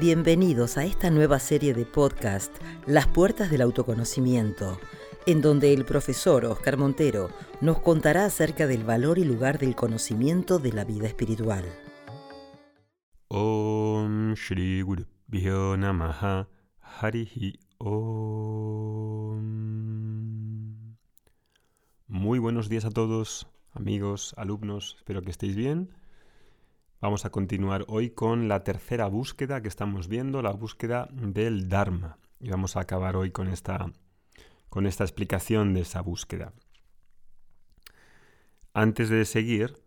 Bienvenidos a esta nueva serie de podcast, Las Puertas del Autoconocimiento, en donde el profesor Oscar Montero nos contará acerca del valor y lugar del conocimiento de la vida espiritual. Om Shri Guru Namaha Harihi Om. Muy buenos días a todos, amigos, alumnos, espero que estéis bien. Vamos a continuar hoy con la tercera búsqueda que estamos viendo, la búsqueda del Dharma. Y vamos a acabar hoy con esta, con esta explicación de esa búsqueda. Antes de seguir,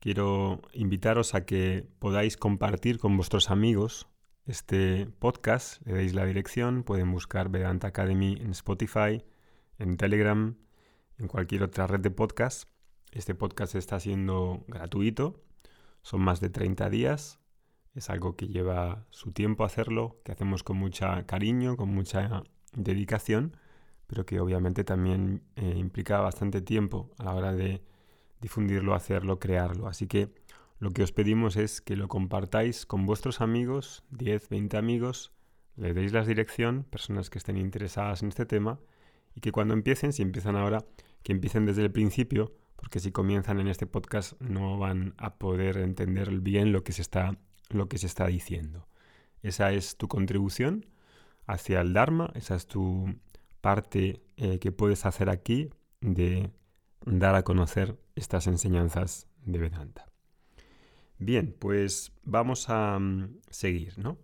quiero invitaros a que podáis compartir con vuestros amigos este podcast. Le deis la dirección, pueden buscar Vedanta Academy en Spotify, en Telegram, en cualquier otra red de podcast. Este podcast está siendo gratuito son más de 30 días. Es algo que lleva su tiempo hacerlo, que hacemos con mucha cariño, con mucha dedicación, pero que obviamente también eh, implica bastante tiempo a la hora de difundirlo, hacerlo, crearlo. Así que lo que os pedimos es que lo compartáis con vuestros amigos, 10, 20 amigos, le deis la dirección, personas que estén interesadas en este tema, y que cuando empiecen, si empiezan ahora, que empiecen desde el principio, porque si comienzan en este podcast no van a poder entender bien lo que se está, lo que se está diciendo. Esa es tu contribución hacia el Dharma, esa es tu parte eh, que puedes hacer aquí de dar a conocer estas enseñanzas de Vedanta. Bien, pues vamos a mm, seguir, ¿no?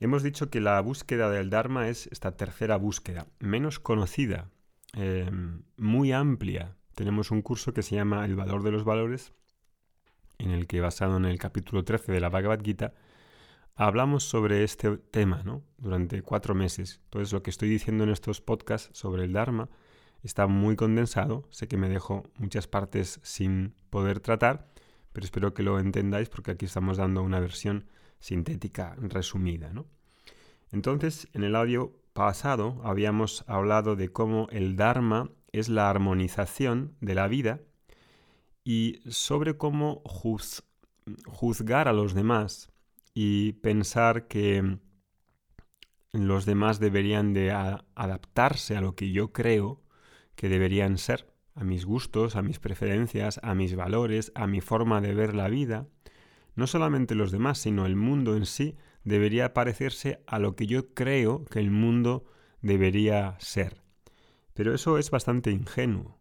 Hemos dicho que la búsqueda del Dharma es esta tercera búsqueda, menos conocida, eh, muy amplia, tenemos un curso que se llama El valor de los valores, en el que basado en el capítulo 13 de la Bhagavad Gita, hablamos sobre este tema ¿no? durante cuatro meses. Entonces lo que estoy diciendo en estos podcasts sobre el Dharma está muy condensado. Sé que me dejo muchas partes sin poder tratar, pero espero que lo entendáis porque aquí estamos dando una versión sintética resumida. ¿no? Entonces, en el audio pasado habíamos hablado de cómo el Dharma es la armonización de la vida y sobre cómo juzgar a los demás y pensar que los demás deberían de adaptarse a lo que yo creo que deberían ser, a mis gustos, a mis preferencias, a mis valores, a mi forma de ver la vida. No solamente los demás, sino el mundo en sí debería parecerse a lo que yo creo que el mundo debería ser. Pero eso es bastante ingenuo,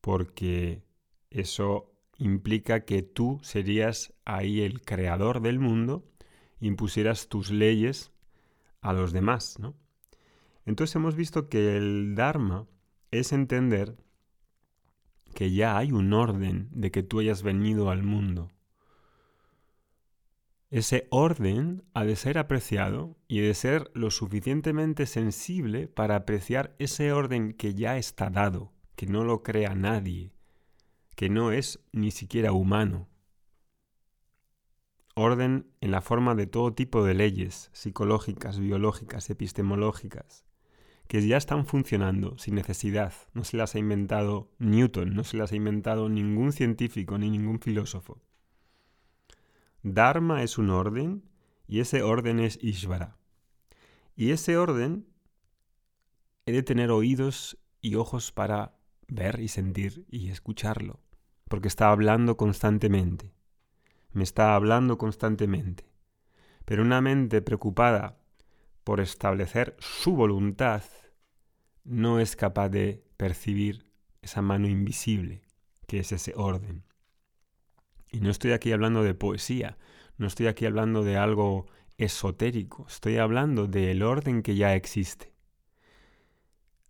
porque eso implica que tú serías ahí el creador del mundo, impusieras tus leyes a los demás, ¿no? Entonces hemos visto que el Dharma es entender que ya hay un orden de que tú hayas venido al mundo. Ese orden ha de ser apreciado y de ser lo suficientemente sensible para apreciar ese orden que ya está dado, que no lo crea nadie, que no es ni siquiera humano. Orden en la forma de todo tipo de leyes psicológicas, biológicas, epistemológicas, que ya están funcionando sin necesidad. No se las ha inventado Newton, no se las ha inventado ningún científico ni ningún filósofo. Dharma es un orden y ese orden es Ishvara. Y ese orden he de tener oídos y ojos para ver y sentir y escucharlo, porque está hablando constantemente. Me está hablando constantemente. Pero una mente preocupada por establecer su voluntad no es capaz de percibir esa mano invisible que es ese orden. Y no estoy aquí hablando de poesía, no estoy aquí hablando de algo esotérico, estoy hablando del orden que ya existe.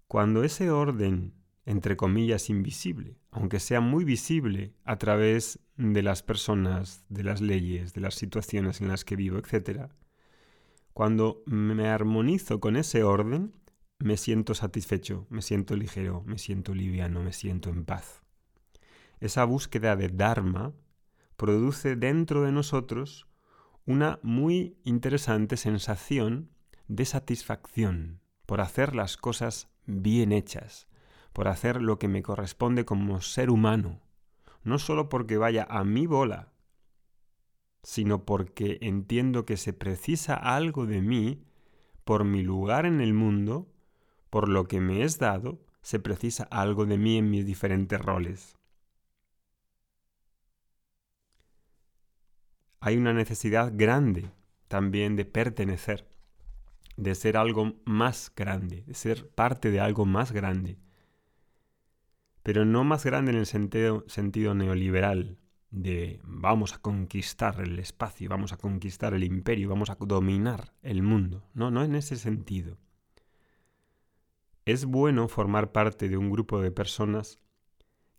Cuando ese orden, entre comillas, invisible, aunque sea muy visible a través de las personas, de las leyes, de las situaciones en las que vivo, etc., cuando me armonizo con ese orden, me siento satisfecho, me siento ligero, me siento liviano, me siento en paz. Esa búsqueda de Dharma produce dentro de nosotros una muy interesante sensación de satisfacción por hacer las cosas bien hechas, por hacer lo que me corresponde como ser humano, no solo porque vaya a mi bola, sino porque entiendo que se precisa algo de mí por mi lugar en el mundo, por lo que me es dado, se precisa algo de mí en mis diferentes roles. Hay una necesidad grande también de pertenecer, de ser algo más grande, de ser parte de algo más grande. Pero no más grande en el sentido, sentido neoliberal, de vamos a conquistar el espacio, vamos a conquistar el imperio, vamos a dominar el mundo. No, no en ese sentido. Es bueno formar parte de un grupo de personas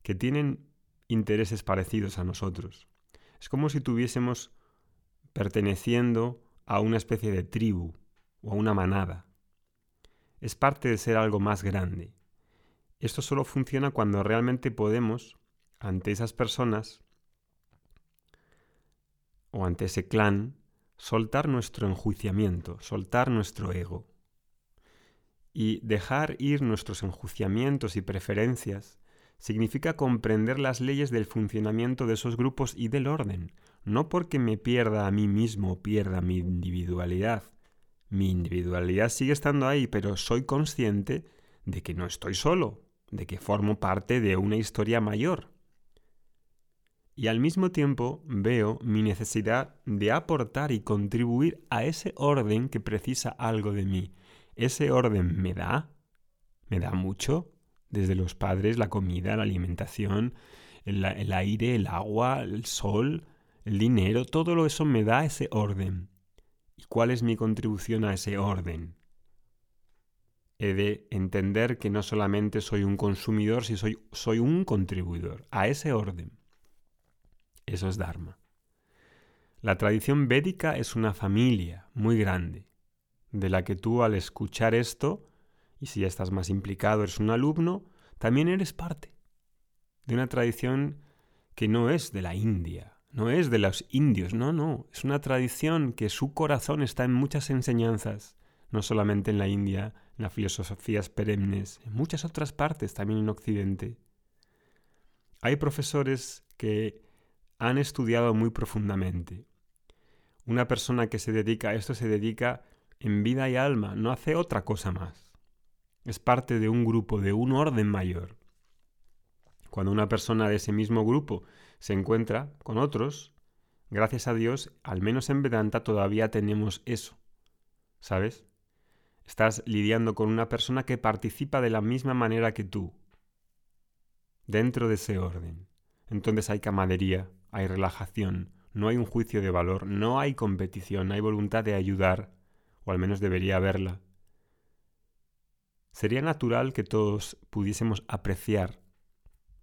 que tienen intereses parecidos a nosotros. Es como si tuviésemos perteneciendo a una especie de tribu o a una manada. Es parte de ser algo más grande. Esto solo funciona cuando realmente podemos, ante esas personas, o ante ese clan, soltar nuestro enjuiciamiento, soltar nuestro ego y dejar ir nuestros enjuiciamientos y preferencias significa comprender las leyes del funcionamiento de esos grupos y del orden, no porque me pierda a mí mismo o pierda mi individualidad. Mi individualidad sigue estando ahí, pero soy consciente de que no estoy solo, de que formo parte de una historia mayor y al mismo tiempo veo mi necesidad de aportar y contribuir a ese orden que precisa algo de mí. Ese orden me da, me da mucho, desde los padres, la comida, la alimentación, el, aire, el agua, el sol, el dinero, todo eso me da ese orden. ¿Y cuál es mi contribución a ese orden? He de entender que no solamente soy un consumidor, sino soy, soy un contribuidor a ese orden. Eso es Dharma. La tradición védica es una familia muy grande, de la que tú al escuchar esto, y si ya estás más implicado, eres un alumno, también eres parte de una tradición que no es de la India, no es de los indios, no, no, es una tradición que su corazón está en muchas enseñanzas, no solamente en la India, en las filosofías perennes, en muchas otras partes, también en Occidente. Hay profesores que han estudiado muy profundamente. Una persona que se dedica a esto se dedica en vida y alma, no hace otra cosa más. Es parte de un grupo, de un orden mayor. Cuando una persona de ese mismo grupo se encuentra con otros, gracias a Dios, al menos en Vedanta todavía tenemos eso. ¿Sabes? Estás lidiando con una persona que participa de la misma manera que tú, dentro de ese orden. Entonces hay camadería, hay relajación, no hay un juicio de valor, no hay competición, hay voluntad de ayudar, o al menos debería haberla. Sería natural que todos pudiésemos apreciar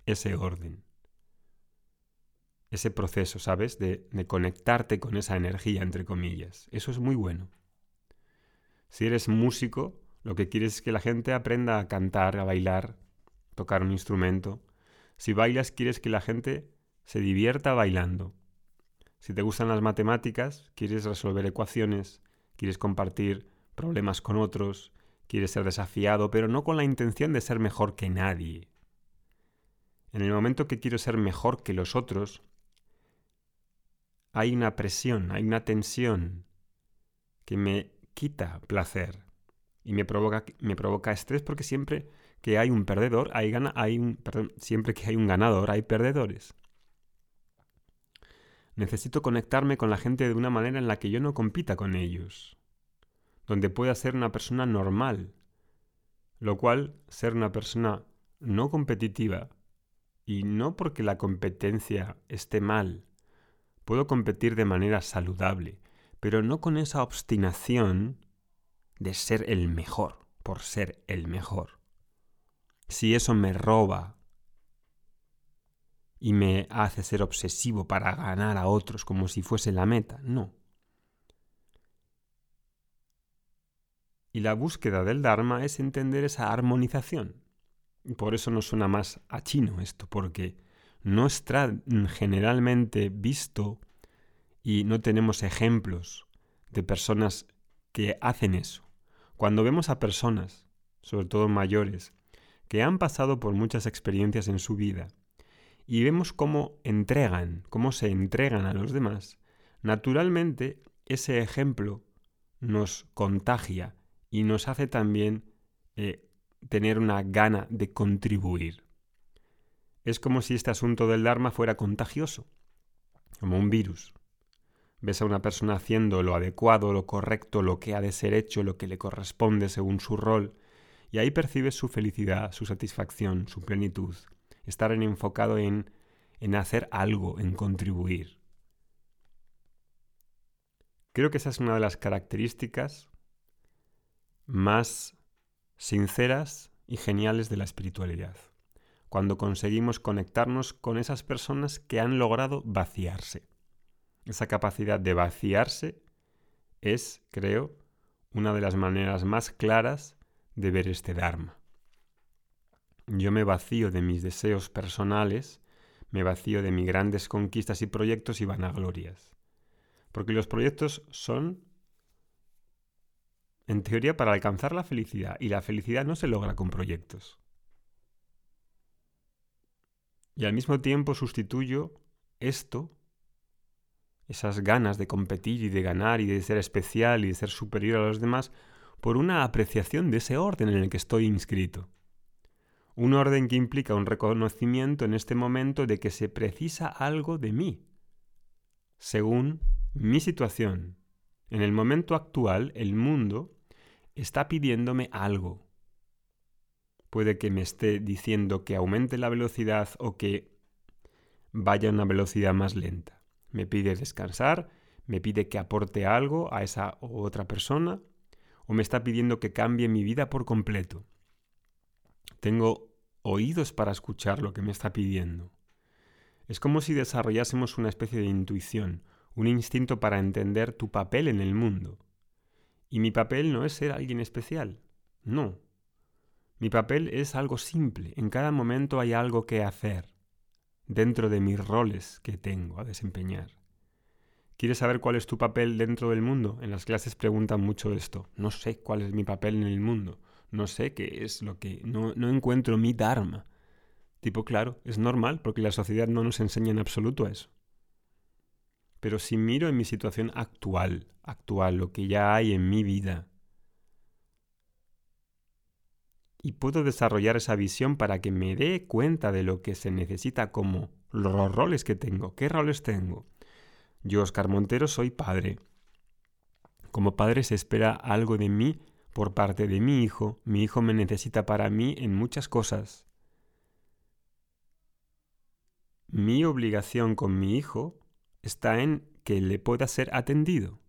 ese orden, ese proceso, ¿sabes? De, conectarte con esa energía, entre comillas. Eso es muy bueno. Si eres músico, lo que quieres es que la gente aprenda a cantar, a bailar, tocar un instrumento. Si bailas, quieres que la gente se divierta bailando. Si te gustan las matemáticas, quieres resolver ecuaciones, quieres compartir problemas con otros, quieres ser desafiado, pero no con la intención de ser mejor que nadie. En el momento que quiero ser mejor que los otros, hay una presión, hay una tensión que me quita placer y me provoca, me provoca estrés porque siempre que hay un perdedor, hay, gana, hay un, siempre que hay un ganador, hay perdedores. Necesito conectarme con la gente de una manera en la que yo no compita con ellos, donde pueda ser una persona normal, lo cual ser una persona no competitiva, y no porque la competencia esté mal, puedo competir de manera saludable, pero no con esa obstinación de ser el mejor por ser el mejor. Si eso me roba y me hace ser obsesivo para ganar a otros como si fuese la meta. No. Y la búsqueda del Dharma es entender esa armonización. Y por eso nos suena más a chino esto, porque no está generalmente visto y no tenemos ejemplos de personas que hacen eso. Cuando vemos a personas, sobre todo mayores, que han pasado por muchas experiencias en su vida y vemos cómo entregan, cómo se entregan a los demás, naturalmente ese ejemplo nos contagia y nos hace también eh, tener una gana de contribuir. Es como si este asunto del Dharma fuera contagioso, como un virus. Ves a una persona haciendo lo adecuado, lo correcto, lo que ha de ser hecho, lo que le corresponde según su rol, y ahí percibes su felicidad, su satisfacción, su plenitud, estar enfocado en, en hacer algo, en contribuir. Creo que esa es una de las características más sinceras y geniales de la espiritualidad, cuando conseguimos conectarnos con esas personas que han logrado vaciarse. Esa capacidad de vaciarse es, creo, una de las maneras más claras de ver este Dharma. Yo me vacío de mis deseos personales, me vacío de mis grandes conquistas y proyectos y vanaglorias. Porque los proyectos son, en teoría, para alcanzar la felicidad, y la felicidad no se logra con proyectos. Y al mismo tiempo sustituyo esto, esas ganas de competir y de ganar y de ser especial y de ser superior a los demás, por una apreciación de ese orden en el que estoy inscrito. Un orden que implica un reconocimiento en este momento de que se precisa algo de mí, según mi situación. En el momento actual, el mundo está pidiéndome algo. Puede que me esté diciendo que aumente la velocidad o que vaya a una velocidad más lenta. Me pide descansar, me pide que aporte algo a esa u otra persona, o me está pidiendo que cambie mi vida por completo. Tengo oídos para escuchar lo que me está pidiendo. Es como si desarrollásemos una especie de intuición, un instinto para entender tu papel en el mundo. Y mi papel no es ser alguien especial, no. Mi papel es algo simple, en cada momento hay algo que hacer, dentro de mis roles que tengo a desempeñar. ¿Quieres saber cuál es tu papel dentro del mundo? En las clases preguntan mucho esto. No sé cuál es mi papel en el mundo. No sé qué es lo que... No, encuentro mi Dharma. Tipo, claro, es normal porque la sociedad no nos enseña en absoluto eso. Pero si miro en mi situación actual, actual, lo que ya hay en mi vida, y puedo desarrollar esa visión para que me dé cuenta de lo que se necesita como los roles que tengo. ¿Qué roles tengo? Yo, Oscar Montero, soy padre. Como padre se espera algo de mí por parte de mi hijo. Mi hijo me necesita para mí en muchas cosas. Mi obligación con mi hijo está en que le pueda ser atendido.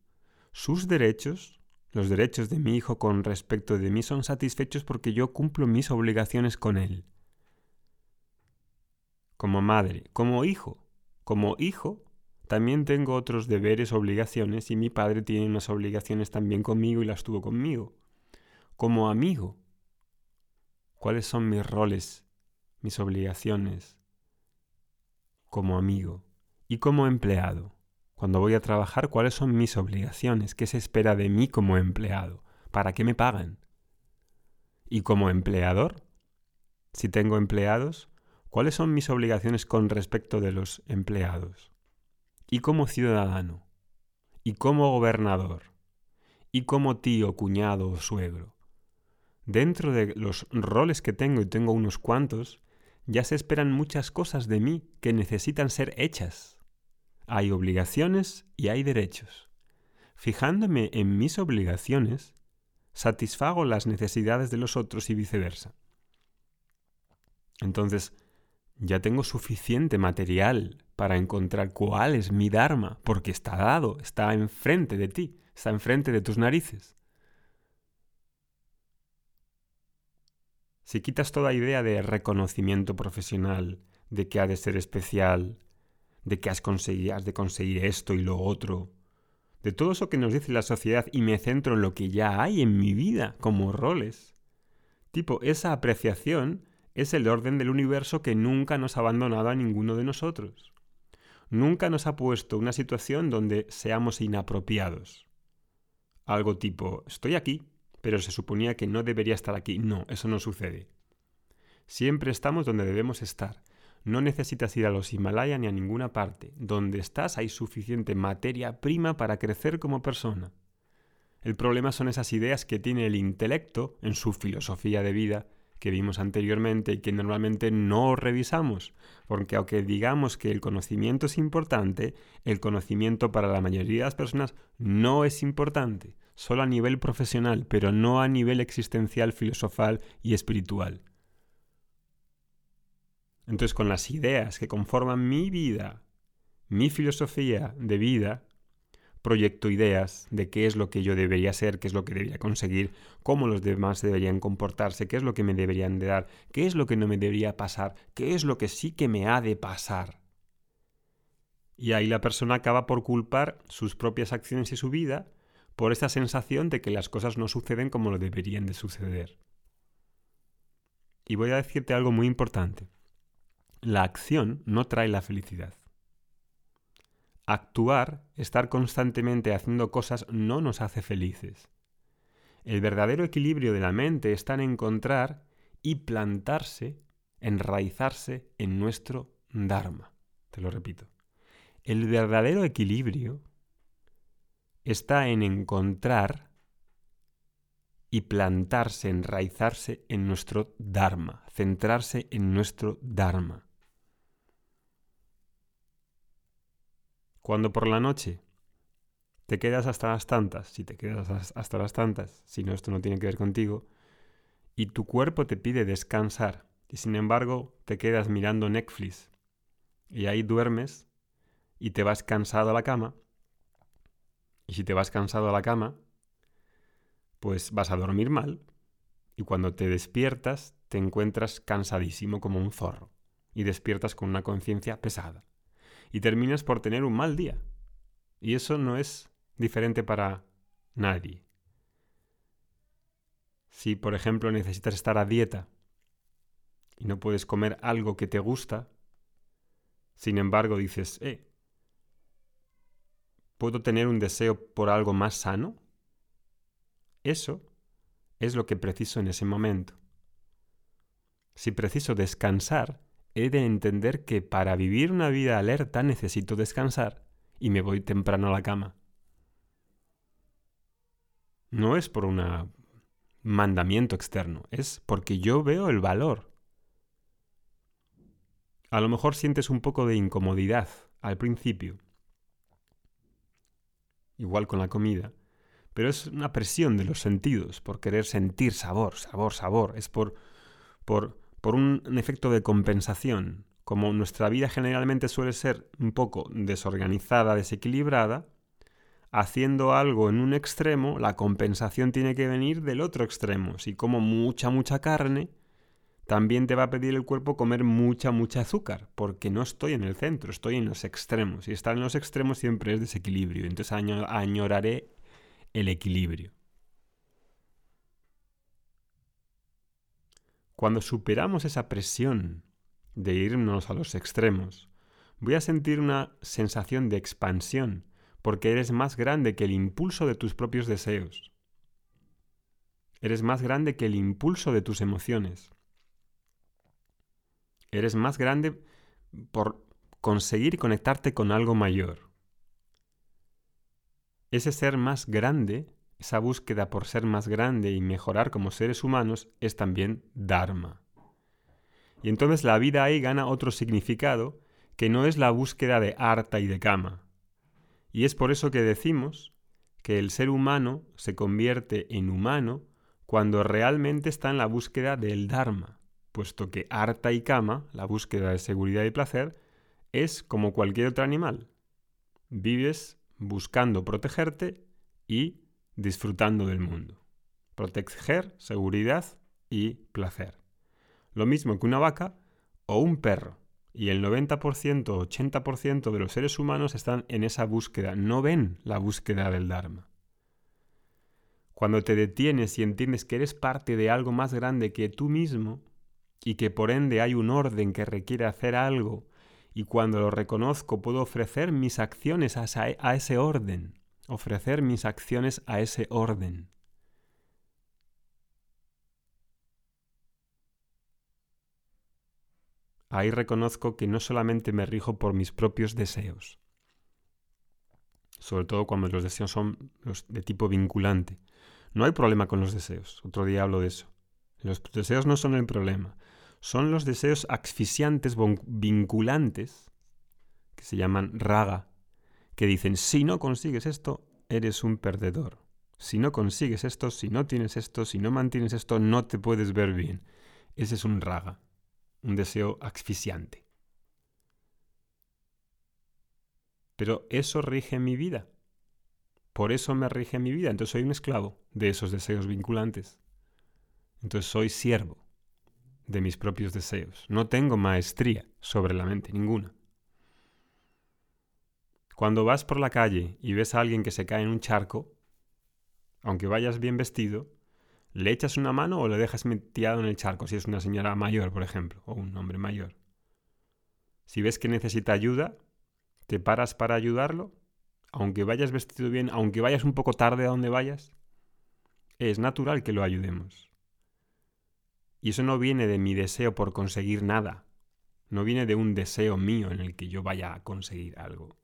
Sus derechos, los derechos de mi hijo con respecto de mí son satisfechos porque yo cumplo mis obligaciones con él. Como madre, como hijo, como hijo, también tengo otros deberes, obligaciones y mi padre tiene unas obligaciones también conmigo y las tuvo conmigo. Como amigo, ¿cuáles son mis roles, mis obligaciones como amigo? Y como empleado, cuando voy a trabajar, ¿cuáles son mis obligaciones? ¿Qué se espera de mí como empleado? ¿Para qué me pagan? Y como empleador, si tengo empleados, ¿cuáles son mis obligaciones con respecto de los empleados? Y como ciudadano, y como gobernador, y como tío, cuñado o suegro. Dentro de los roles que tengo, y tengo unos cuantos, ya se esperan muchas cosas de mí que necesitan ser hechas. Hay obligaciones y hay derechos. Fijándome en mis obligaciones, satisfago las necesidades de los otros y viceversa. Entonces, ya tengo suficiente material para encontrar cuál es mi Dharma, porque está dado, está enfrente de ti, está enfrente de tus narices. Si quitas toda idea de reconocimiento profesional, de que ha de ser especial, de que has, has de conseguir esto y lo otro, de todo eso que nos dice la sociedad y me centro en lo que ya hay en mi vida como roles. Tipo, esa apreciación es el orden del universo que nunca nos ha abandonado a ninguno de nosotros. Nunca nos ha puesto una situación donde seamos inapropiados. Algo tipo, estoy aquí, pero se suponía que no debería estar aquí. No, eso no sucede. Siempre estamos donde debemos estar. No necesitas ir a los Himalaya ni a ninguna parte. Donde estás hay suficiente materia prima para crecer como persona. El problema son esas ideas que tiene el intelecto en su filosofía de vida que vimos anteriormente y que normalmente no revisamos, porque aunque digamos que el conocimiento es importante, el conocimiento para la mayoría de las personas no es importante, solo a nivel profesional, pero no a nivel existencial, filosofal y espiritual. Entonces con las ideas que conforman mi vida, mi filosofía de vida, proyecto ideas de qué es lo que yo debería ser, qué es lo que debería conseguir, cómo los demás deberían comportarse, qué es lo que me deberían de dar, qué es lo que no me debería pasar, qué es lo que sí que me ha de pasar. Y ahí la persona acaba por culpar sus propias acciones y su vida por esta sensación de que las cosas no suceden como lo deberían de suceder. Y voy a decirte algo muy importante. La acción no trae la felicidad. Actuar, estar constantemente haciendo cosas, no nos hace felices. El verdadero equilibrio de la mente está en encontrar y plantarse, enraizarse en nuestro Dharma. Te lo repito. El verdadero equilibrio está en encontrar y plantarse, enraizarse en nuestro Dharma, centrarse en nuestro Dharma. Cuando por la noche te quedas hasta las tantas, si te quedas hasta las tantas, si no esto no tiene que ver contigo, y tu cuerpo te pide descansar, y sin embargo te quedas mirando Netflix, y ahí duermes, y te vas cansado a la cama, y si te vas cansado a la cama, pues vas a dormir mal, y cuando te despiertas te encuentras cansadísimo como un zorro, y despiertas con una conciencia pesada y terminas por tener un mal día. Y eso no es diferente para nadie. Si, por ejemplo, necesitas estar a dieta y no puedes comer algo que te gusta, sin embargo dices, eh, ¿puedo tener un deseo por algo más sano? Eso es lo que preciso en ese momento. Si preciso descansar, he de entender que para vivir una vida alerta necesito descansar y me voy temprano a la cama. No es por un mandamiento externo, es porque yo veo el valor. A lo mejor sientes un poco de incomodidad al principio, igual con la comida, pero es una presión de los sentidos por querer sentir sabor, sabor, sabor, es por, por por un, efecto de compensación. Como nuestra vida generalmente suele ser un poco desorganizada, desequilibrada, haciendo algo en un extremo, la compensación tiene que venir del otro extremo. Si como mucha, mucha carne, también te va a pedir el cuerpo comer mucha, mucha azúcar, porque no estoy en el centro, estoy en los extremos. Y estar en los extremos siempre es desequilibrio. Entonces añoraré el equilibrio. Cuando superamos esa presión de irnos a los extremos, voy a sentir una sensación de expansión, porque eres más grande que el impulso de tus propios deseos. Eres más grande que el impulso de tus emociones. Eres más grande por conseguir conectarte con algo mayor. Ese ser más grande esa búsqueda por ser más grande y mejorar como seres humanos es también Dharma. Y entonces la vida ahí gana otro significado que no es la búsqueda de harta y de cama. Y es por eso que decimos que el ser humano se convierte en humano cuando realmente está en la búsqueda del Dharma, puesto que harta y cama, la búsqueda de seguridad y placer, es como cualquier otro animal. Vives buscando protegerte y disfrutando del mundo. Proteger, seguridad y placer. Lo mismo que una vaca o un perro. Y el 90%, 80% de los seres humanos están en esa búsqueda, no ven la búsqueda del Dharma. Cuando te detienes y entiendes que eres parte de algo más grande que tú mismo, y que por ende hay un orden que requiere hacer algo, y cuando lo reconozco puedo ofrecer mis acciones a ese orden, ofrecer mis acciones a ese orden. ahí reconozco que no solamente me rijo por mis propios deseos, sobre todo cuando los deseos son los de tipo vinculante. No hay problema con los deseos, otro día hablo de eso. Los deseos no son el problema, son los deseos asfixiantes, vinculantes, que se llaman raga, que dicen, si no consigues esto, eres un perdedor. Si no consigues esto, si no tienes esto, si no mantienes esto, no te puedes ver bien. Ese es un raga, un deseo asfixiante. Pero eso rige mi vida. Por eso me rige mi vida. Entonces soy un esclavo de esos deseos vinculantes. Entonces soy siervo de mis propios deseos. No tengo maestría sobre la mente, ninguna. Cuando vas por la calle y ves a alguien que se cae en un charco, aunque vayas bien vestido, ¿le echas una mano o le dejas metido en el charco si es una señora mayor, por ejemplo, o un hombre mayor? Si ves que necesita ayuda, ¿te paras para ayudarlo? Aunque vayas vestido bien, aunque vayas un poco tarde a donde vayas, es natural que lo ayudemos. Y eso no viene de mi deseo por conseguir nada, no viene de un deseo mío en el que yo vaya a conseguir algo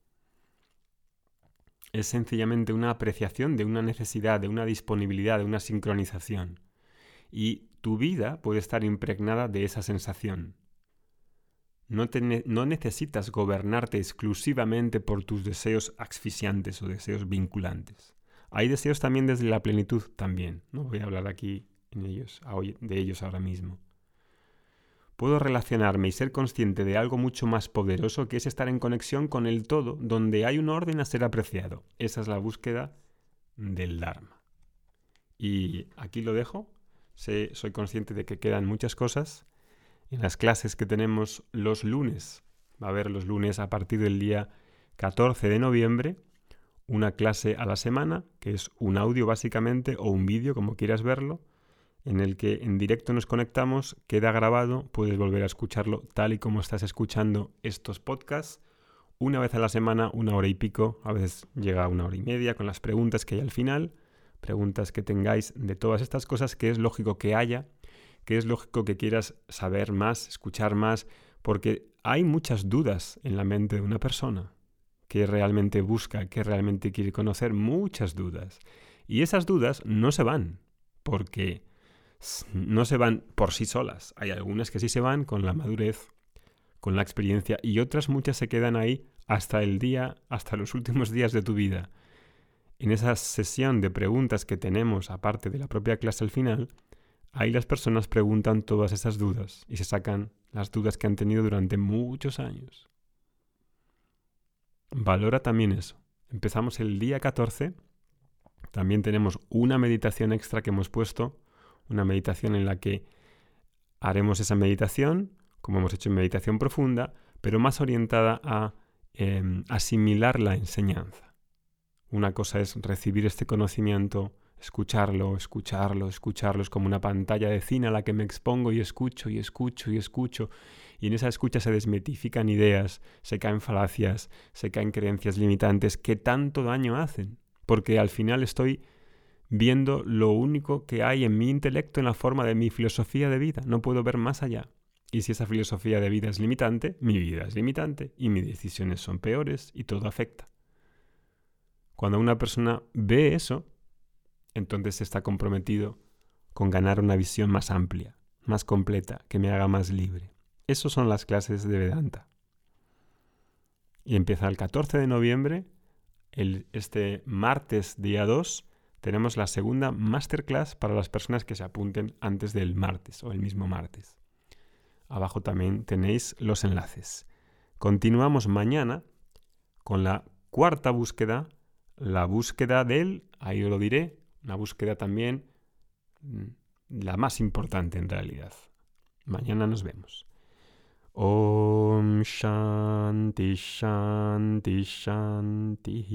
es sencillamente una apreciación de una necesidad, de una disponibilidad, de una sincronización. Y tu vida puede estar impregnada de esa sensación. No, necesitas gobernarte exclusivamente por tus deseos asfixiantes o deseos vinculantes. Hay deseos también desde la plenitud también. No voy a hablar aquí de ellos ahora mismo puedo relacionarme y ser consciente de algo mucho más poderoso que es estar en conexión con el todo, donde hay un orden a ser apreciado. Esa es la búsqueda del Dharma. Y aquí lo dejo. soy consciente de que quedan muchas cosas. En las clases que tenemos los lunes, va a haber los lunes a partir del día 14 de noviembre, una clase a la semana, que es un audio básicamente o un vídeo, como quieras verlo, en el que en directo nos conectamos, queda grabado, puedes volver a escucharlo tal y como estás escuchando estos podcasts, una vez a la semana, una hora y pico, a veces llega a una hora y media con las preguntas que hay al final, preguntas que tengáis de todas estas cosas que es lógico que haya, que es lógico que quieras saber más, escuchar más, porque hay muchas dudas en la mente de una persona que realmente busca, que realmente quiere conocer, muchas dudas. Y esas dudas no se van, porque no se van por sí solas. Hay algunas que sí se van con la madurez, con la experiencia, y otras muchas se quedan ahí hasta el día, hasta los últimos días de tu vida. En esa sesión de preguntas que tenemos, aparte de la propia clase al final, ahí las personas preguntan todas esas dudas y se sacan las dudas que han tenido durante muchos años. Valora también eso. Empezamos el día 14. También tenemos una meditación extra que hemos puesto una meditación en la que haremos esa meditación, como hemos hecho en meditación profunda, pero más orientada a em, asimilar la enseñanza. Una cosa es recibir este conocimiento, escucharlo, escucharlo, escucharlo. Es como una pantalla de cine a la que me expongo y escucho y escucho y escucho. Y en esa escucha se desmetifican ideas, se caen falacias, se caen creencias limitantes que tanto daño hacen. Porque al final estoy viendo lo único que hay en mi intelecto en la forma de mi filosofía de vida. No puedo ver más allá. Y si esa filosofía de vida es limitante, mi vida es limitante y mis decisiones son peores y todo afecta. Cuando una persona ve eso, entonces está comprometido con ganar una visión más amplia, más completa, que me haga más libre. Esas son las clases de Vedanta. Y empieza el 14 de noviembre, el, este martes día 2, tenemos la segunda masterclass para las personas que se apunten antes del martes o el mismo martes. Abajo también tenéis los enlaces. Continuamos mañana con la cuarta búsqueda, la búsqueda del, ahí os lo diré, una búsqueda también mm, la más importante en realidad. Mañana nos vemos. Om Shanti Shanti Shanti.